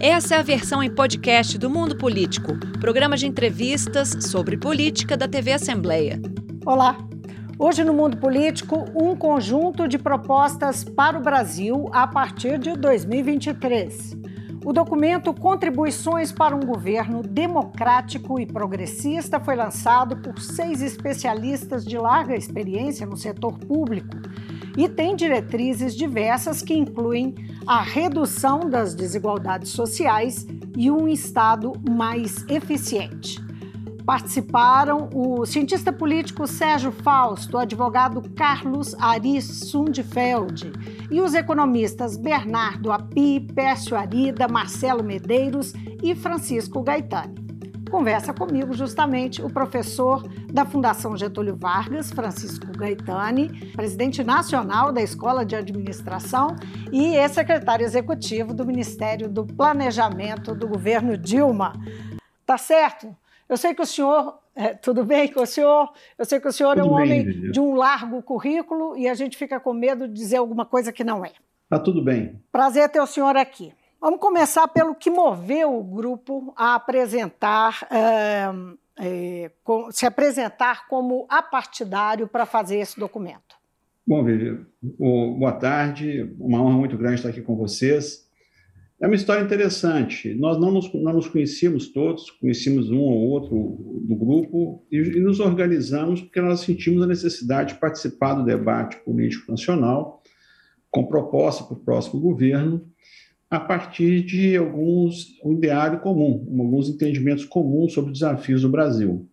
Essa é a versão em podcast do Mundo Político, programa de entrevistas sobre política da TV Assembleia. Olá! Hoje no Mundo Político, um conjunto de propostas para o Brasil a partir de 2023. O documento Contribuições para um Governo Democrático e Progressista foi lançado por seis especialistas de larga experiência no setor público e tem diretrizes diversas que incluem a redução das desigualdades sociais e um Estado mais eficiente. Participaram o cientista político Sérgio Fausto, o advogado Carlos Aris Sundfeld e os economistas Bernardo Api, Pércio Arida, Marcelo Medeiros e Francisco Gaetani. Conversa comigo justamente o professor da Fundação Getúlio Vargas, Francisco Gaetani, presidente nacional da Escola de Administração e ex-secretário executivo do Ministério do Planejamento do governo Dilma. Tá certo? Eu sei que o senhor, é, tudo bem com o senhor? Eu sei que o senhor tudo é um bem, homem de um largo currículo e a gente fica com medo de dizer alguma coisa que não é. Tá tudo bem. Prazer ter o senhor aqui. Vamos começar pelo que moveu o grupo a apresentar, é, é, se apresentar como apartidário para fazer esse documento. Bom, Vivi, boa tarde. Uma honra muito grande estar aqui com vocês. É uma história interessante. Nós não nos, não nos conhecíamos todos, conhecíamos um ou outro do grupo e, e nos organizamos porque nós sentimos a necessidade de participar do debate político nacional com proposta para o próximo governo a partir de alguns um ideário comum, alguns entendimentos comuns sobre os desafios do Brasil.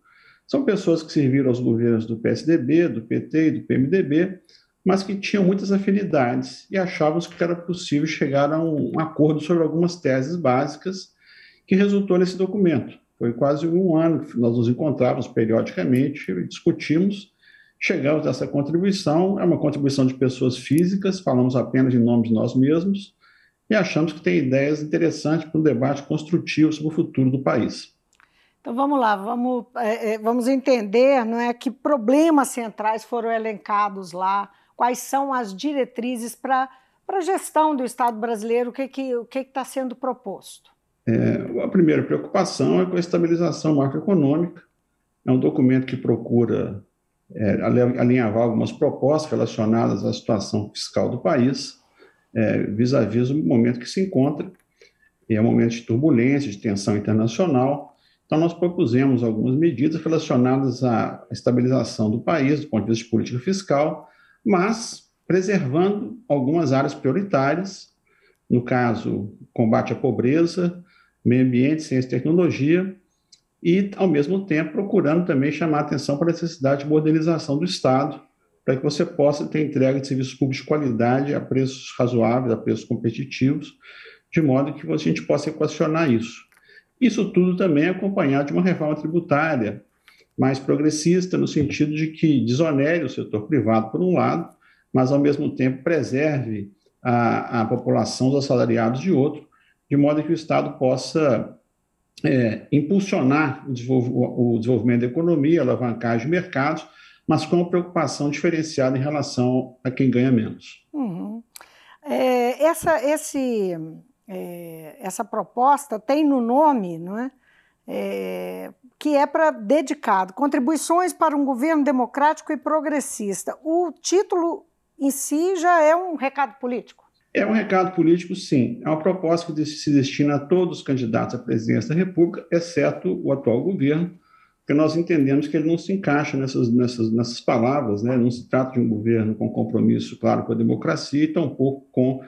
São pessoas que serviram aos governos do PSDB, do PT e do PMDB, mas que tinham muitas afinidades e achavam que era possível chegar a um acordo sobre algumas teses básicas que resultou nesse documento. Foi quase um ano que nós nos encontrávamos periodicamente, discutimos, chegamos a essa contribuição. É uma contribuição de pessoas físicas, falamos apenas em nome de nós mesmos, e achamos que tem ideias interessantes para um debate construtivo sobre o futuro do país. Então vamos lá, vamos, é, é, vamos entender não é, que problemas centrais foram elencados lá, quais são as diretrizes para a gestão do Estado brasileiro, o que está que, que que sendo proposto. É, a primeira preocupação é com a estabilização macroeconômica. É um documento que procura é, alinhavar algumas propostas relacionadas à situação fiscal do país é, vis-à-vis o momento que se encontra, é um momento de turbulência, de tensão internacional. Então, nós propusemos algumas medidas relacionadas à estabilização do país, do ponto de vista de política fiscal, mas preservando algumas áreas prioritárias, no caso, combate à pobreza, meio ambiente, ciência e tecnologia, e, ao mesmo tempo, procurando também chamar atenção para a necessidade de modernização do Estado, para que você possa ter entrega de serviços públicos de qualidade a preços razoáveis, a preços competitivos, de modo que a gente possa equacionar isso. Isso tudo também é acompanhado de uma reforma tributária mais progressista, no sentido de que desonere o setor privado, por um lado, mas, ao mesmo tempo, preserve a, a população dos assalariados de outro, de modo que o Estado possa é, impulsionar o, o desenvolvimento da economia, alavancar os mercados, mas com uma preocupação diferenciada em relação a quem ganha menos. Uhum. É, essa, esse, é, essa proposta tem no nome, não é? é que é para dedicado contribuições para um governo democrático e progressista. O título em si já é um recado político. É um recado político, sim. É uma proposta que se destina a todos os candidatos à presidência da República, exceto o atual governo, porque nós entendemos que ele não se encaixa nessas, nessas, nessas palavras, né? não se trata de um governo com compromisso, claro, com a democracia, e tampouco com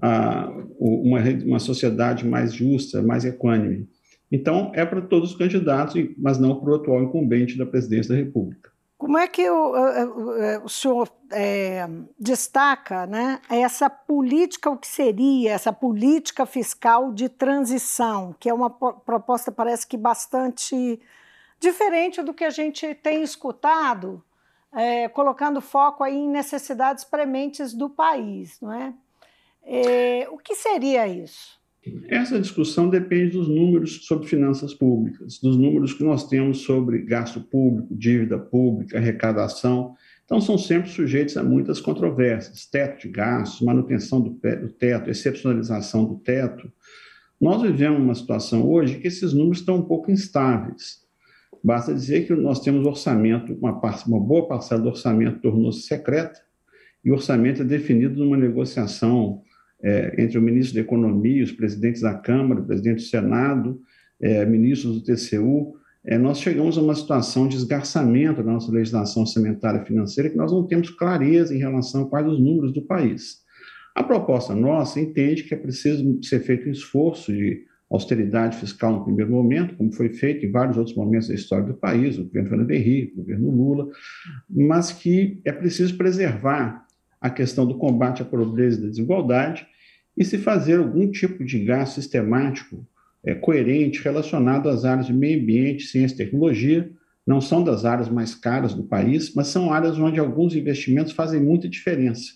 a, uma, uma sociedade mais justa, mais equânime. Então, é para todos os candidatos, mas não para o atual incumbente da presidência da República. Como é que o, o, o senhor é, destaca né, essa política, o que seria essa política fiscal de transição, que é uma proposta, parece que bastante diferente do que a gente tem escutado, é, colocando foco aí em necessidades prementes do país, não é? é? O que seria isso? Essa discussão depende dos números sobre finanças públicas, dos números que nós temos sobre gasto público, dívida pública, arrecadação. Então, são sempre sujeitos a muitas controvérsias: teto de gastos, manutenção do teto, excepcionalização do teto, Nós vivemos uma situação hoje que esses números estão um pouco instáveis. Basta dizer que nós temos orçamento, uma, uma boa parcela do orçamento tornou-se secreta, e o orçamento é definido numa negociação é, entre o ministro da Economia, os presidentes da Câmara, o presidente do Senado, é, ministros do TCU. É, nós chegamos a uma situação de esgarçamento da nossa legislação orçamentária financeira que nós não temos clareza em relação a quais os números do país. A proposta nossa entende que é preciso ser feito um esforço de austeridade fiscal no primeiro momento, como foi feito em vários outros momentos da história do país, o governo Fernando Henrique, o governo Lula, mas que é preciso preservar a questão do combate à pobreza e da desigualdade e se fazer algum tipo de gasto sistemático é, coerente relacionado às áreas de meio ambiente, ciência e tecnologia. Não são das áreas mais caras do país, mas são áreas onde alguns investimentos fazem muita diferença,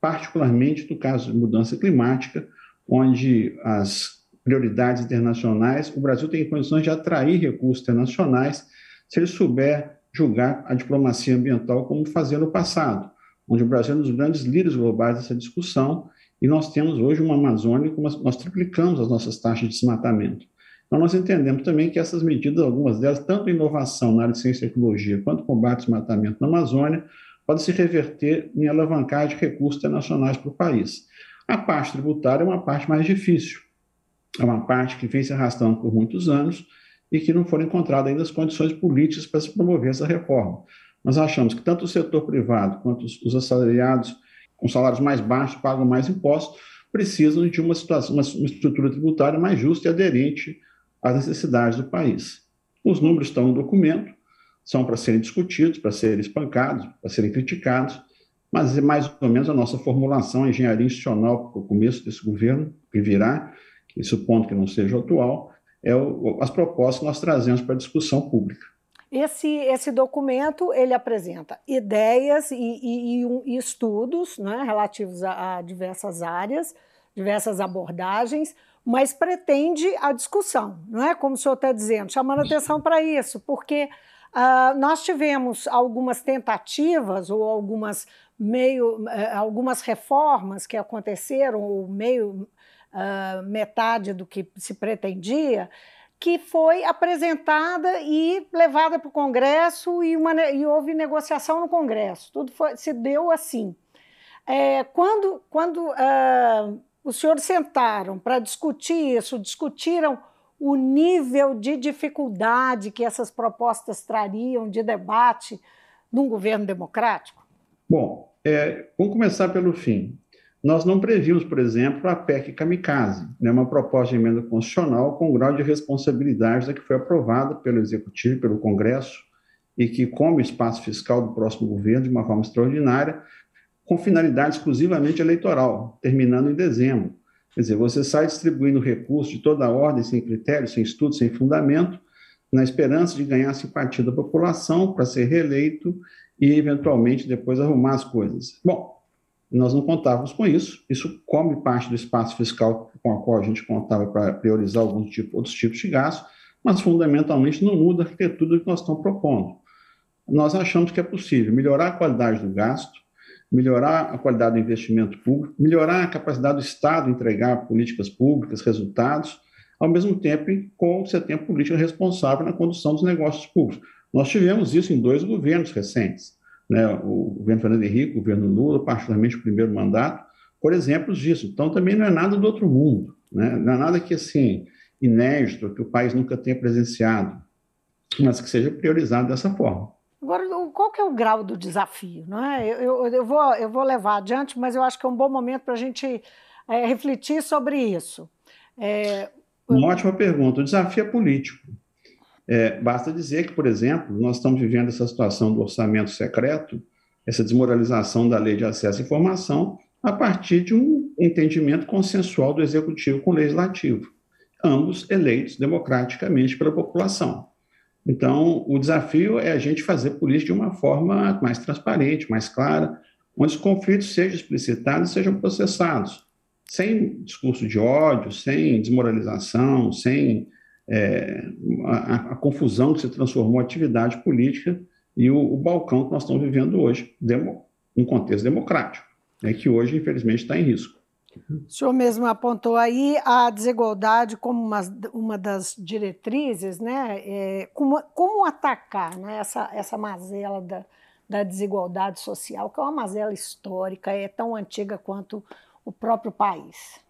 particularmente no caso de mudança climática, onde as prioridades internacionais, o Brasil tem condições de atrair recursos internacionais se ele souber julgar a diplomacia ambiental como fazia no passado, onde o Brasil é um dos grandes líderes globais dessa discussão e nós temos hoje uma Amazônia nós triplicamos as nossas taxas de desmatamento. Então, nós entendemos também que essas medidas, algumas delas, tanto inovação na área de ciência e tecnologia, quanto combate ao desmatamento na Amazônia, podem se reverter em alavancar de recursos internacionais para o país. A parte tributária é uma parte mais difícil, é uma parte que vem se arrastando por muitos anos e que não foram encontradas ainda as condições políticas para se promover essa reforma. Nós achamos que tanto o setor privado quanto os assalariados com salários mais baixos pagam mais impostos, precisam de uma, situação, uma estrutura tributária mais justa e aderente às necessidades do país. Os números estão no documento, são para serem discutidos, para serem espancados, para serem criticados, mas é mais ou menos a nossa formulação, a engenharia institucional para o começo desse governo, que virá, supondo que não seja atual, é o, as propostas que nós trazemos para a discussão pública. Esse, esse documento ele apresenta ideias e, e, e estudos né, relativos a, a, diversas áreas, diversas abordagens, mas pretende a discussão, não é? Como o senhor está dizendo, chamando atenção para isso, porque uh, nós tivemos algumas tentativas ou algumas meio, uh, algumas reformas que aconteceram, ou meio uh, metade do que se pretendia, que foi apresentada e levada para o Congresso e, uma, e, houve negociação no Congresso. Tudo foi, se deu assim. É, quando quando uh, os senhores sentaram para discutir isso, discutiram o nível de dificuldade que essas propostas trariam de debate num governo democrático? Bom, é, vamos começar pelo fim. Nós não previmos, por exemplo, a PEC kamikaze, né, uma proposta de emenda constitucional com grau de responsabilidade da que foi aprovada pelo Executivo, pelo Congresso, e que come o espaço fiscal do próximo governo de uma forma extraordinária, com finalidade exclusivamente eleitoral, terminando em dezembro. Quer dizer, você sai distribuindo recursos de toda ordem, sem critérios, sem estudo, sem fundamento, na esperança de ganhar simpatia da população para ser reeleito e, eventualmente, depois arrumar as coisas. Bom, nós não contávamos com isso. Isso come parte do espaço fiscal com a qual a gente contava para priorizar alguns tipos, outros tipos de gastos, mas fundamentalmente não muda a arquitetura que nós estamos propondo. Nós achamos que é possível melhorar a qualidade do gasto, melhorar a qualidade do investimento público, melhorar a capacidade do Estado entregar políticas públicas, resultados, ao mesmo tempo com você tem a política responsável na condução dos negócios públicos. Nós tivemos isso em dois governos recentes né, o governo Fernando Henrique, o governo Lula, particularmente o primeiro mandato, por exemplos disso. Então, também não é nada do outro mundo, né? não é nada que, assim, inédito, que o país nunca tenha presenciado, mas que seja priorizado dessa forma. Agora, qual que é o grau do desafio? Não é? eu, eu, eu, vou, eu vou levar adiante, mas eu acho que é um bom momento para a gente é, refletir sobre isso. É, Uma ótima pergunta. O desafio é político. É, basta dizer que, por exemplo, nós estamos vivendo essa situação do orçamento secreto, essa desmoralização da lei de acesso à informação, a partir de um entendimento consensual do executivo com o legislativo, ambos eleitos democraticamente pela população. Então, o desafio é a gente fazer política de uma forma mais transparente, mais clara, onde os conflitos sejam explicitados e sejam processados, sem discurso de ódio, sem desmoralização, sem é, a, a, confusão que se transformou a atividade política e o, o balcão que nós estamos vivendo hoje, demo, um contexto democrático, né, que hoje, infelizmente, está em risco. O senhor mesmo apontou aí a desigualdade como uma, uma das diretrizes, né? É, como, como atacar né? essa, essa mazela da, da desigualdade social, que é uma mazela histórica, é tão antiga quanto o próprio país?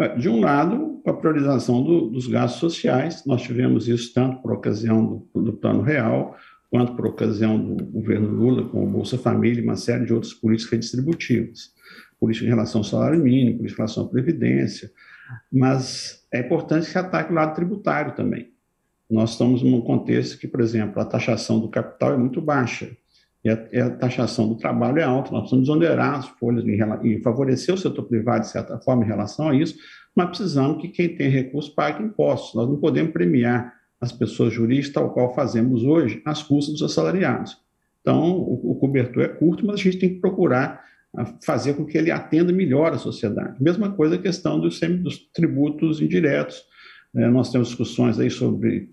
É, de um lado, a priorização do, dos gastos sociais, nós tivemos isso tanto por ocasião do, do Plano Real, quanto por ocasião do governo Lula, com o Bolsa Família e uma série de outras políticas redistributivas. Política em relação ao salário mínimo, política em relação à previdência, mas é importante que ataque o lado tributário também. Nós estamos num contexto que, por exemplo, a taxação do capital é muito baixa e a, e a taxação do trabalho é alta. Nós precisamos exonerar as folhas e favorecer o setor privado, de certa forma, em relação a isso, mas precisamos que quem tem recursos pague impostos. Nós não podemos premiar as pessoas jurídicas, tal qual fazemos hoje, às custas dos assalariados. Então, o, o cobertor é curto, mas a gente tem que procurar fazer com que ele atenda melhor a sociedade. Mesma coisa a questão dos, dos tributos indiretos. É, nós temos discussões aí sobre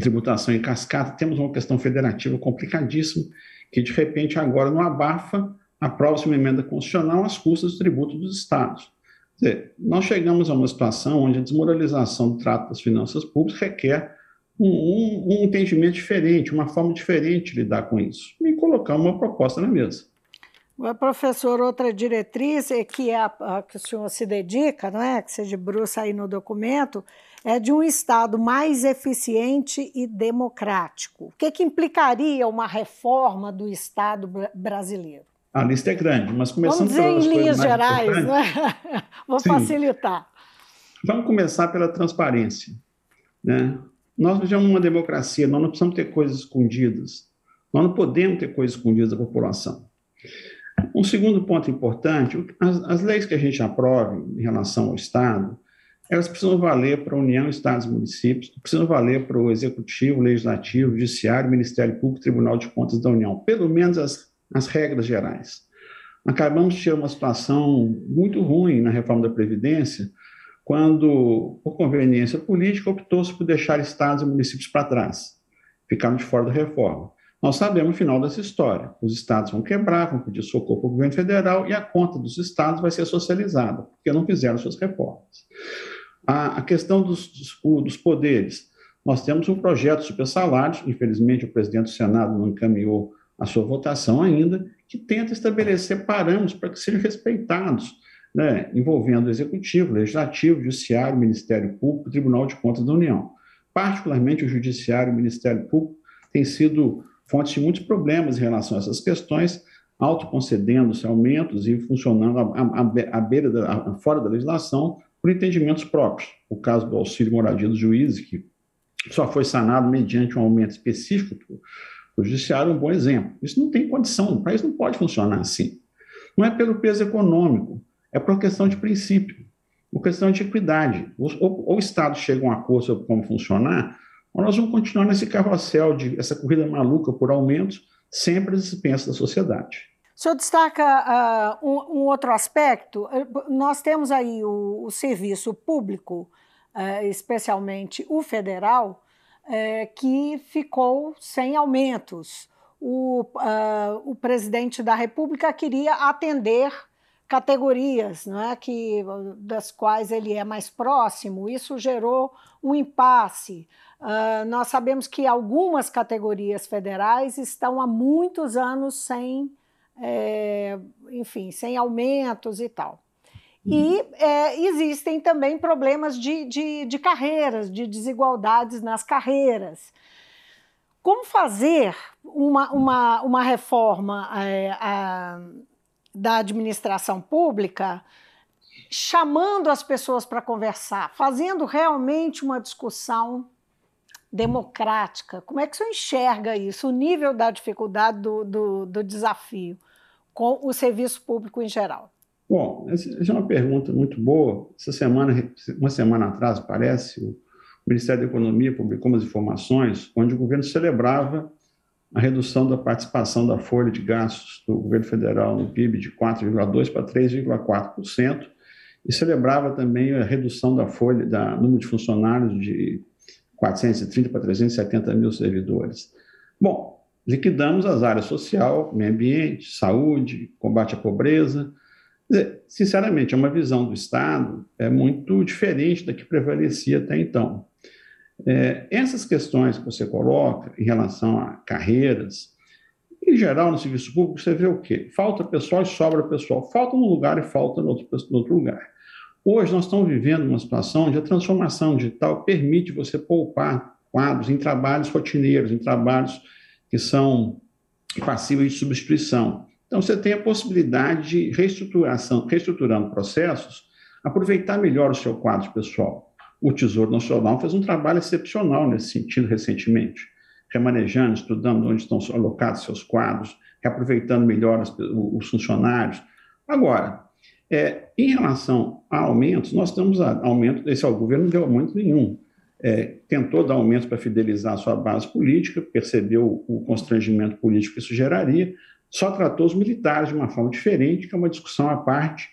tributação em cascata, temos uma questão federativa complicadíssima, que de repente agora não abafa, aprova-se uma emenda constitucional às custas do tributo dos estados. Quer dizer, nós chegamos a uma situação onde a desmoralização do trato das finanças públicas requer um, um, um entendimento diferente, uma forma diferente de lidar com isso, e colocar uma proposta na mesa. Professor, outra diretriz que é a, a, que o senhor se dedica, não é? que você debruça aí no documento, é de um Estado mais eficiente e democrático. O que, que implicaria uma reforma do Estado brasileiro? A lista é grande, mas começando Vamos dizer em linhas gerais, né? vou Sim. facilitar. Vamos começar pela transparência. Né? Nós vivemos uma democracia, nós não precisamos ter coisas escondidas. Nós não podemos ter coisas escondidas da população. Um segundo ponto importante, as, as leis que a gente aprove em relação ao Estado, elas precisam valer para a União, Estados e municípios, precisam valer para o Executivo, Legislativo, Judiciário, Ministério Público, Tribunal de Contas da União, pelo menos as, as regras gerais. Acabamos de ter uma situação muito ruim na reforma da Previdência, quando, por conveniência política, optou-se por deixar estados e municípios para trás, ficaram de fora da reforma. Nós sabemos o final dessa história. Os estados vão quebrar, vão pedir socorro para o governo federal e a conta dos estados vai ser socializada, porque não fizeram suas reformas. A, a questão dos, dos, dos, poderes. Nós temos um projeto super salários, infelizmente o presidente do Senado não encaminhou a sua votação ainda, que tenta estabelecer parâmetros para que sejam respeitados, né, envolvendo o Executivo, Legislativo, Judiciário, Ministério Público, Tribunal de Contas da União. Particularmente o Judiciário e o Ministério Público têm sido fontes de muitos problemas em relação a essas questões, autoconcedendo-se aumentos e funcionando à, beira da, fora da legislação por entendimentos próprios. O caso do auxílio moradia dos juízes, que só foi sanado mediante um aumento específico do judiciário, é um bom exemplo. Isso não tem condição, o país não pode funcionar assim. Não é pelo peso econômico, é por questão de princípio, por questão de equidade. Ou, ou o Estado chega a um acordo sobre como funcionar, ou nós vamos continuar nesse carrossel, de essa corrida maluca por aumentos, sempre às expensas da sociedade. O senhor destaca uh, um, um, outro aspecto. Nós temos aí o, o serviço público, uh, especialmente o federal, uh, que ficou sem aumentos. O, o presidente da República queria atender categorias não é, que, das quais ele é mais próximo. Isso gerou um impasse. Nós sabemos que algumas categorias federais estão há muitos anos sem, é, enfim, sem aumentos e tal. E uhum. é, existem também problemas de, de, de, carreiras, de desigualdades nas carreiras. Como fazer uma, uma, uma reforma é, a, da administração pública chamando as pessoas para conversar, fazendo realmente uma discussão democrática. Como é que você enxerga isso, o nível da dificuldade do, do, do desafio com o serviço público em geral? Bom, essa é uma pergunta muito boa. Essa semana, uma semana atrás, parece, o Ministério da Economia publicou umas informações onde o governo celebrava a redução da participação da folha de gastos do governo federal no PIB de 4,2% para 3,4%, e celebrava também a redução da folha, da número de funcionários de 430 para 370 mil servidores. Bom, liquidamos as áreas social, meio ambiente, saúde, combate à pobreza, Sinceramente, é uma visão do Estado é muito diferente da que prevalecia até então. É, essas questões que você coloca em relação a carreiras, em geral, no serviço público, você vê o quê? Falta pessoal e sobra pessoal. Falta num lugar e falta no outro, no outro lugar. Hoje, nós estamos vivendo uma situação onde a transformação digital permite você poupar quadros em trabalhos rotineiros, em trabalhos que são passíveis de substituição. Então, você tem a possibilidade de reestruturação, reestruturando processos, aproveitar melhor o seu quadro pessoal. O Tesouro Nacional fez um trabalho excepcional nesse sentido recentemente, remanejando, estudando onde estão alocados seus quadros, reaproveitando melhor os funcionários. Agora, é, em relação a aumentos, nós temos aumento, esse governo não deu aumento nenhum. É, tentou dar aumentos para fidelizar a sua base política, percebeu o constrangimento político que isso geraria, só tratou os militares de uma forma diferente, que é uma discussão à parte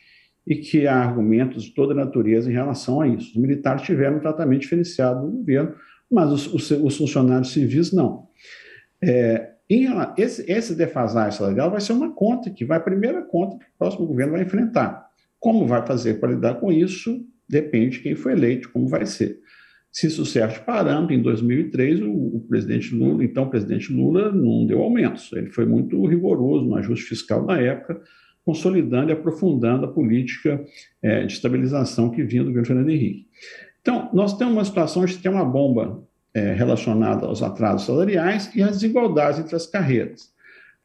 e que há argumentos de toda natureza em relação a isso. Os militares tiveram um tratamento diferenciado do governo, mas os, os, os funcionários civis não. É, em, esse, esse defasagem salarial vai ser uma conta que vai, a primeira conta que o próximo governo vai enfrentar. Como vai fazer para lidar com isso, depende de quem foi eleito, como vai ser. Se isso serve de parâmetro, em 2003, o, o, presidente Lula, então o presidente Lula, não deu aumentos. Ele foi muito rigoroso no ajuste fiscal na época, consolidando e aprofundando a política é, de estabilização que vinha do governo Fernando Henrique. Então, nós temos uma situação de ter uma bomba é, relacionada aos atrasos salariais e às desigualdades entre as carreiras.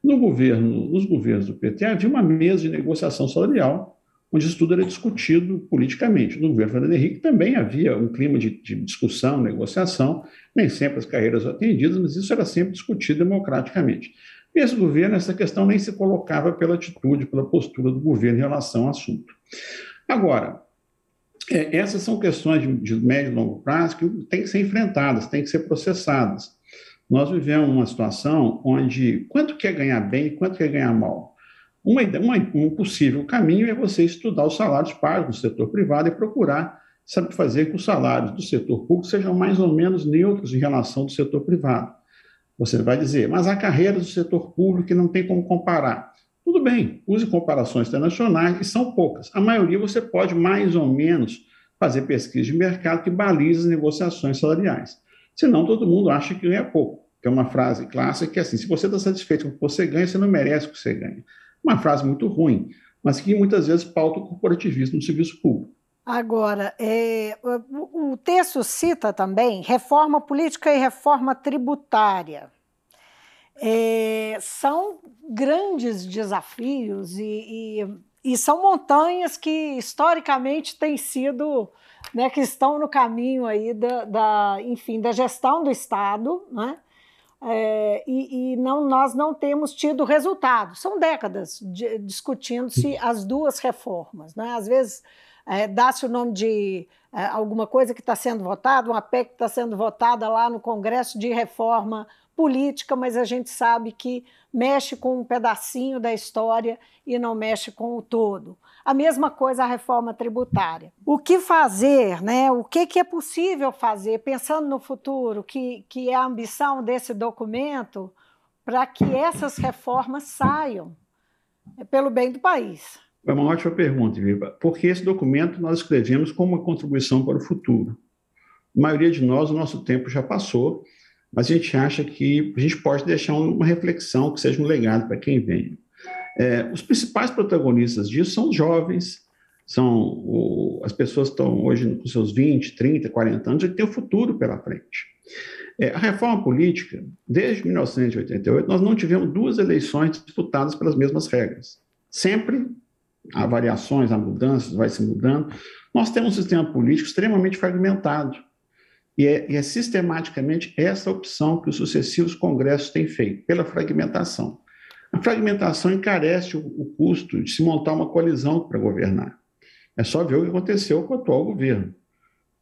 No governo, nos governos do PT, havia uma mesa de negociação salarial onde isso tudo era discutido politicamente. No governo Fernando Henrique também havia um clima de, de, discussão, negociação, nem sempre as carreiras atendidas, mas isso era sempre discutido democraticamente. Nesse governo, essa questão nem se colocava pela atitude, pela postura do governo em relação ao assunto. Agora, é, essas são questões de, médio e longo prazo que têm que ser enfrentadas, têm que ser processadas. Nós vivemos uma situação onde quanto quer ganhar bem e quanto quer ganhar mal. Uma, uma, um possível caminho é você estudar os salários pagos no setor privado e procurar sabe, fazer que os salários do setor público sejam mais ou menos neutros em relação do setor privado. Você vai dizer, mas há carreiras do setor público que não tem como comparar. Tudo bem, use comparações internacionais e são poucas. A maioria você pode mais ou menos fazer pesquisa de mercado que baliza as negociações salariais. Senão todo mundo acha que ganha pouco. Que é uma frase clássica que é assim: se você está satisfeito com o que você ganha, você não merece o que você ganha. Uma frase muito ruim, mas que muitas vezes pauta o corporativismo no serviço público. Agora, é, o, o texto cita também reforma política e reforma tributária. É, são grandes desafios e, e, e, são montanhas que historicamente têm sido, né, que estão no caminho aí da, da enfim, da gestão do Estado, né? é, e, e não, nós não temos tido resultado. São décadas discutindo-se as duas reformas. Né? Às vezes é, dá-se o nome de é, alguma coisa que está sendo votada, uma PEC que está sendo votada lá no Congresso de reforma política, mas a gente sabe que mexe com um pedacinho da história e não mexe com o todo. A mesma coisa a reforma tributária. O que fazer, né? O que, é possível fazer, pensando no futuro, que, que é a ambição desse documento, para que essas reformas saiam é pelo bem do país? É uma ótima pergunta, Viva. Porque esse documento nós escrevemos como uma contribuição para o futuro. A maioria de nós, o nosso tempo já passou mas a gente acha que a gente pode deixar uma reflexão que seja um legado para quem vem. É, os principais protagonistas disso são os jovens, são o, as pessoas que estão hoje com seus 20, 30, 40 anos e têm o futuro pela frente. É, a reforma política, desde 1988, nós não tivemos duas eleições disputadas pelas mesmas regras. Sempre há variações, há mudanças, vai se mudando. Nós temos um sistema político extremamente fragmentado. E é, e é, sistematicamente essa opção que os sucessivos congressos têm feito, pela fragmentação. A fragmentação encarece o, o custo de se montar uma coalizão para governar. É só ver o que aconteceu com o atual governo.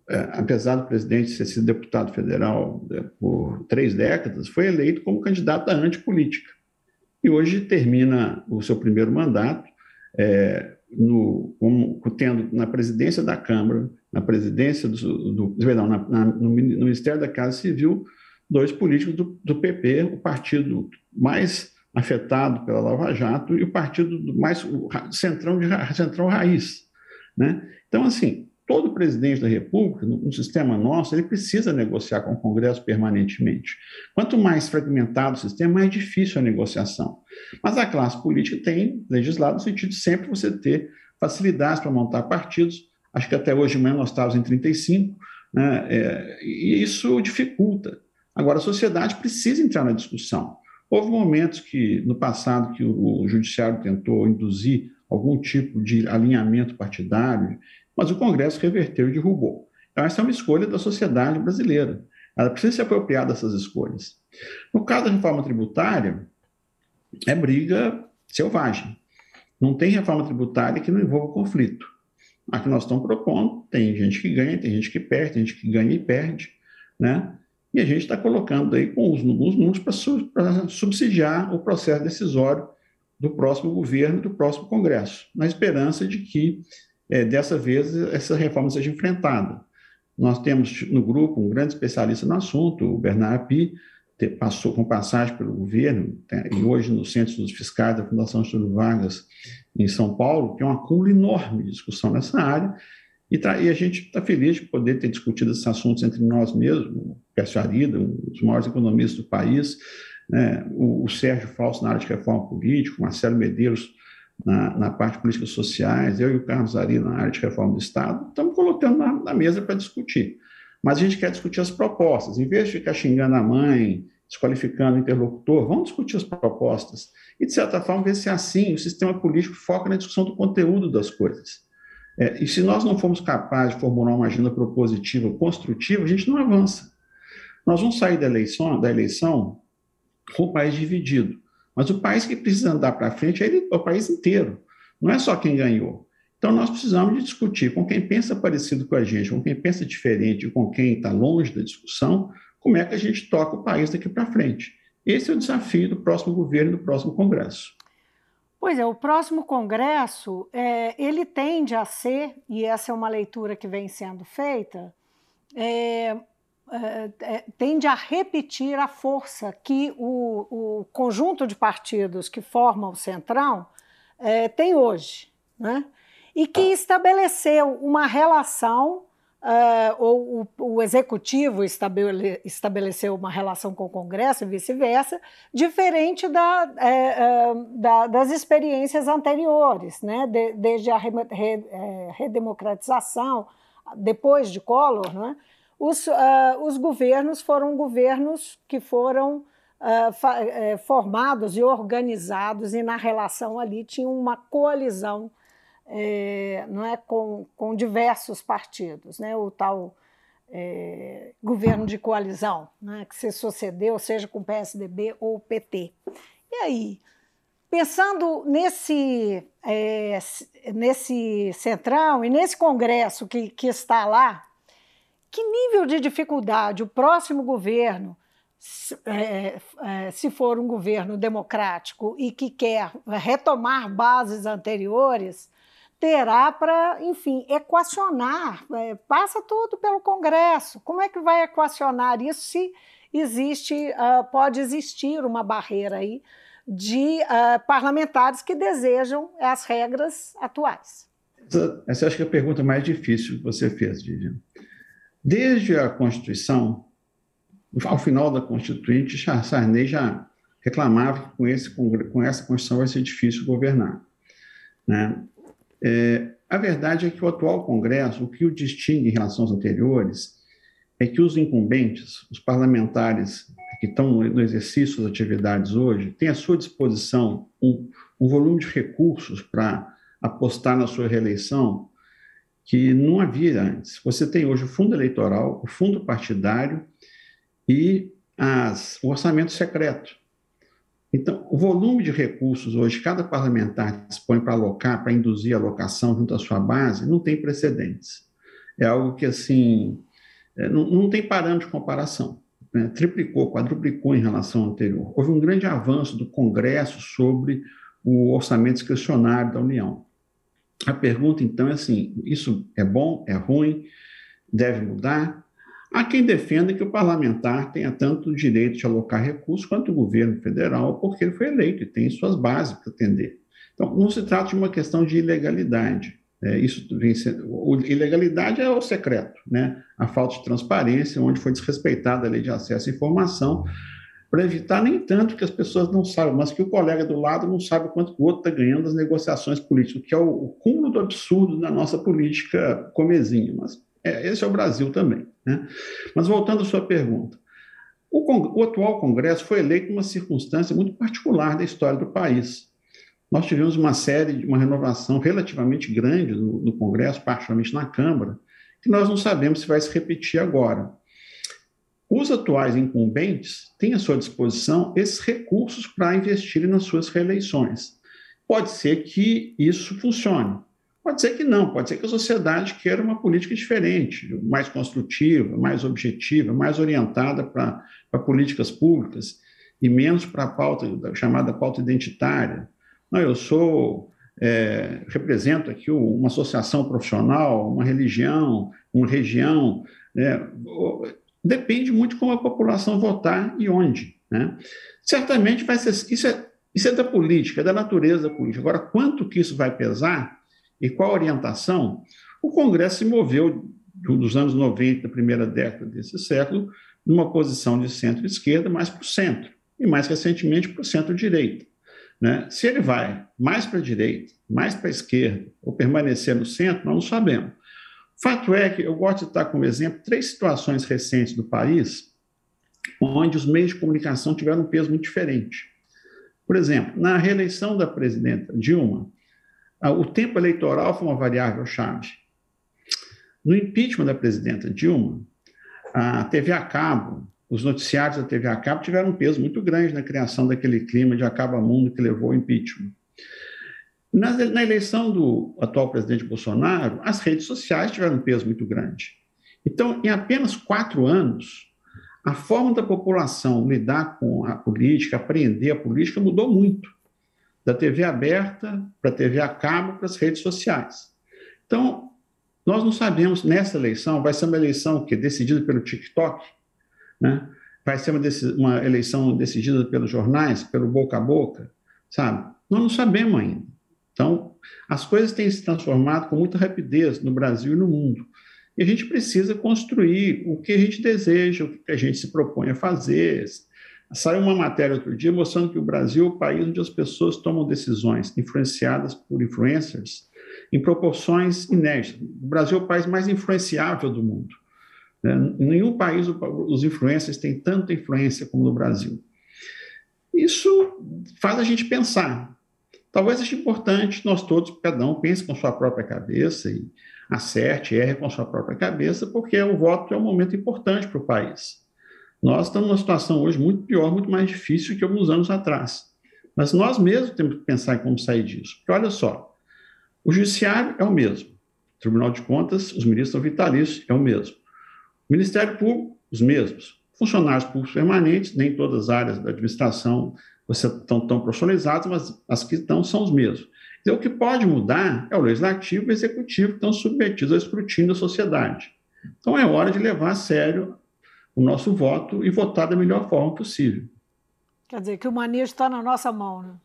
É, apesar do presidente ter sido deputado federal é, por três décadas, foi eleito como candidato à antipolítica. E hoje termina o seu primeiro mandato é, no, como, tendo na presidência da Câmara, na presidência do, do perdão, na, na, no, Ministério da Casa Civil, dois políticos do, do, PP, o partido mais afetado pela Lava Jato, e o partido mais o centrão, de, raiz. Né? Então, assim, todo presidente da República, no, sistema nosso, ele precisa negociar com o Congresso permanentemente. Quanto mais fragmentado o sistema, mais difícil a negociação. Mas a classe política tem legislado no sentido de sempre você ter facilidades para montar partidos. Acho que até hoje manhã nós estávamos em 35, né? É, e isso dificulta. Agora, a sociedade precisa entrar na discussão. Houve momentos que, no passado, que o, o judiciário tentou induzir algum tipo de alinhamento partidário, mas o Congresso reverteu e derrubou. Então, essa é uma escolha da sociedade brasileira. Ela precisa se apropriar dessas escolhas. No caso da reforma tributária, é briga selvagem. Não tem reforma tributária que não envolva conflito. A que nós estamos propondo, tem gente que ganha, tem gente que perde, tem gente que ganha e perde, né? E a gente está colocando aí com os, os números para subsidiar o processo decisório do próximo governo, do próximo Congresso, na esperança de que, é, dessa vez, essa reforma seja enfrentada. Nós temos no grupo um grande especialista no assunto, o Bernard Pi, passou com passagem pelo governo, e hoje no Centro dos Fiscais da Fundação Estúdio Vargas, em São Paulo, que é um acúmulo enorme de discussão nessa área, e, e a gente está feliz de poder ter discutido esses assuntos entre nós mesmos, o Pércio Arida, um dos maiores economistas do país, né, o, o, Sérgio Falso na área de reforma política, o Marcelo Medeiros na, na parte de políticas sociais, eu e o Carlos Ari na área de reforma do Estado, estamos colocando na, na mesa para discutir. Mas a gente quer discutir as propostas. Em vez de ficar xingando a mãe, desqualificando o interlocutor, vamos discutir as propostas. E, de certa forma, ver se é assim o sistema político foca na discussão do conteúdo das coisas. É, e se nós não formos capazes de formular uma agenda propositiva, construtiva, a gente não avança. Nós vamos sair da eleição, da eleição com o país dividido. Mas o país que precisa andar para frente é, ele, é o país inteiro, não é só quem ganhou. Então, nós precisamos de discutir com quem pensa parecido com a gente, com quem pensa diferente, com quem está longe da discussão, como é que a gente toca o país daqui para frente. Esse é o desafio do próximo governo e do próximo Congresso. Pois é, o próximo Congresso, é, ele tende a ser, e essa é uma leitura que vem sendo feita, é, é, é tende a repetir a força que o, o, conjunto de partidos que formam o Centrão é, tem hoje. Né? E que estabeleceu uma relação, uh, ou o, o, executivo estabele, estabeleceu uma relação com o Congresso e vice-versa, diferente da, é, da, das experiências anteriores, né? De, desde a re, re, redemocratização, depois de Collor, né? os, uh, os governos foram governos que foram uh, formados e organizados, e na relação ali tinha uma coalizão é, não é, com, com diversos partidos, né, o tal é, governo de coalizão, né, que se sucedeu, seja com PSDB ou PT. E aí, pensando nesse, é, nesse centrão e nesse congresso que, que está lá, que nível de dificuldade o próximo governo, é, é, se for um governo democrático e que quer retomar bases anteriores, terá para, enfim, equacionar, é, passa tudo pelo Congresso. Como é que vai equacionar isso se existe, uh, pode existir uma barreira aí de uh, parlamentares que desejam as regras atuais? Essa, essa acho que é a pergunta mais difícil que você fez, Vivian. Desde a Constituição, ao final da Constituinte, Sarney já reclamava que com, esse, com essa Constituição vai ser difícil governar. Né? É, a verdade é que o atual Congresso, o que o distingue em relação aos anteriores, é que os incumbentes, os parlamentares que estão no exercício das atividades hoje, têm à sua disposição um, um volume de recursos para apostar na sua reeleição que não havia antes. Você tem hoje o fundo eleitoral, o fundo partidário e as, o orçamento secreto. Então, o volume de recursos hoje, cada parlamentar dispõe para alocar, para induzir a alocação junto à sua base, não tem precedentes. É algo que, assim, é, não, tem parâmetro de comparação. Né? Triplicou, quadruplicou em relação ao anterior. Houve um grande avanço do Congresso sobre o orçamento discricionário da União. A pergunta, então, é assim: isso é bom, é ruim, deve mudar? Há quem defenda que o parlamentar tenha tanto o direito de alocar recursos quanto o governo federal, porque ele foi eleito e tem suas bases para atender. Então, não se trata de uma questão de ilegalidade. É, isso vem sendo, ilegalidade é o secreto, né? a falta de transparência, onde foi desrespeitada a lei de acesso à informação, para evitar nem tanto que as pessoas não saibam, mas que o colega do lado não sabe quanto o outro está ganhando das negociações políticas, que é o, o cúmulo do absurdo na nossa política comezinha. Mas é, esse é o Brasil também. Né? Mas voltando à sua pergunta, o, o atual Congresso foi eleito numa circunstância muito particular da história do país. Nós tivemos uma série, de uma renovação relativamente grande no, no Congresso, particularmente na Câmara, que nós não sabemos se vai se repetir agora. Os atuais incumbentes têm à sua disposição esses recursos para investirem nas suas reeleições. Pode ser que isso funcione, pode ser que não, pode ser que a sociedade queira uma política diferente, mais construtiva, mais objetiva, mais orientada para políticas públicas e menos para a pauta, chamada pauta identitária. Não, eu sou, é, represento aqui uma associação profissional, uma religião, uma região. Né? Depende muito como a população votar e onde. Né? Certamente vai ser. Isso é, isso é da política, é da natureza política. Agora, quanto que isso vai pesar e qual a orientação? O Congresso se moveu dos anos 90, da primeira década desse século, numa posição de centro-esquerda mais para o centro, e mais recentemente para o centro-direita. Né? Se ele vai mais para a direita, mais para a esquerda, ou permanecer no centro, nós não sabemos. Fato é que eu gosto de estar como exemplo três situações recentes do país onde os meios de comunicação tiveram um peso muito diferente. Por exemplo, na reeleição da presidenta Dilma, o tempo eleitoral foi uma variável chave. No impeachment da presidenta Dilma, a TV a cabo os noticiários da TV a cabo tiveram um peso muito grande na criação daquele clima de acaba-mundo que levou ao impeachment. Na, na, eleição do atual presidente Bolsonaro, as redes sociais tiveram um peso muito grande. Então, em apenas quatro anos, a forma da população lidar com a política, aprender a política, mudou muito. Da TV aberta para a TV a cabo para as redes sociais. Então, nós não sabemos, nessa eleição, vai ser uma eleição que decidida pelo TikTok, né? Vai ser uma, uma eleição decidida pelos jornais, pelo boca a boca, sabe? Nós não sabemos ainda. Então, as coisas têm se transformado com muita rapidez no Brasil e no mundo. E a gente precisa construir o que a gente deseja, o que a gente se propõe a fazer. Saiu uma matéria outro dia mostrando que o Brasil é o país onde as pessoas tomam decisões influenciadas por influencers em proporções inéditas. O Brasil é o país mais influenciável do mundo. Né? Em nenhum país os influencers têm tanta influência como no Brasil. Isso faz a gente pensar. Talvez seja importante nós todos, cada um pense com sua própria cabeça e acerte, erre com sua própria cabeça, porque o voto é um momento importante para o país. Nós estamos numa situação hoje muito pior, muito mais difícil que alguns anos atrás. Mas nós mesmos temos que pensar em como sair disso. Porque olha só, o judiciário é o mesmo. O Tribunal de Contas, os ministros são vitalícios, é o mesmo. Ministério Público, os mesmos. Funcionários públicos permanentes, nem todas as áreas da administração estão tão profissionalizadas, mas as que estão são os mesmos. Então, o que pode mudar é o legislativo e o executivo que estão submetidos ao escrutínio da sociedade. Então, é hora de levar a sério o nosso voto e votar da melhor forma possível. Quer dizer, que o manejo está na nossa mão, né?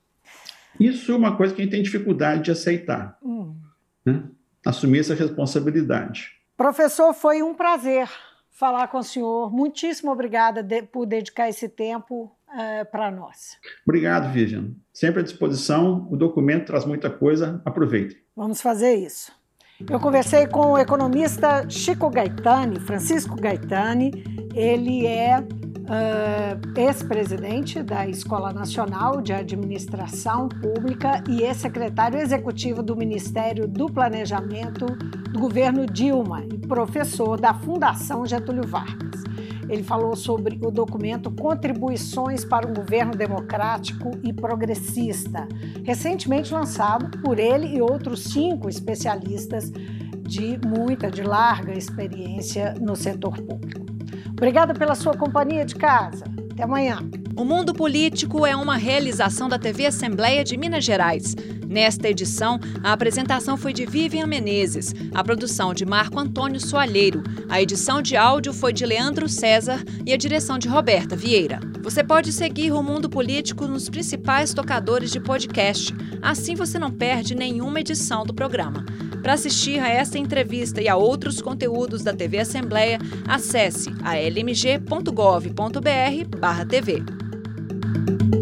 Isso é uma coisa que a gente tem dificuldade de aceitar. Hum. Né? Assumir essa responsabilidade. Professor, foi um prazer falar com o senhor. Muitíssimo obrigada de, por dedicar esse tempo uh, para nós. Obrigado, Vivian. Sempre à disposição. O documento traz muita coisa. Aproveite. Vamos fazer isso. Eu conversei com o economista Chico Gaetani, Francisco Gaetani. Ele é uh, ex-presidente da Escola Nacional de Administração Pública e ex-secretário executivo do Ministério do Planejamento do governo Dilma e professor da Fundação Getúlio Vargas. Ele falou sobre o documento Contribuições para um Governo Democrático e Progressista, recentemente lançado por ele e outros cinco especialistas de muita, de larga experiência no setor público. Obrigada pela sua companhia de casa. Até amanhã. O Mundo Político é uma realização da TV Assembleia de Minas Gerais. Nesta edição, a apresentação foi de Vivian Menezes, a produção de Marco Antônio Soalheiro, a edição de áudio foi de Leandro César e a direção de Roberta Vieira. Você pode seguir o Mundo Político nos principais tocadores de podcast. Assim você não perde nenhuma edição do programa. Para assistir a esta entrevista e a outros conteúdos da TV Assembleia, acesse a lmg.gov.br/tv. thank you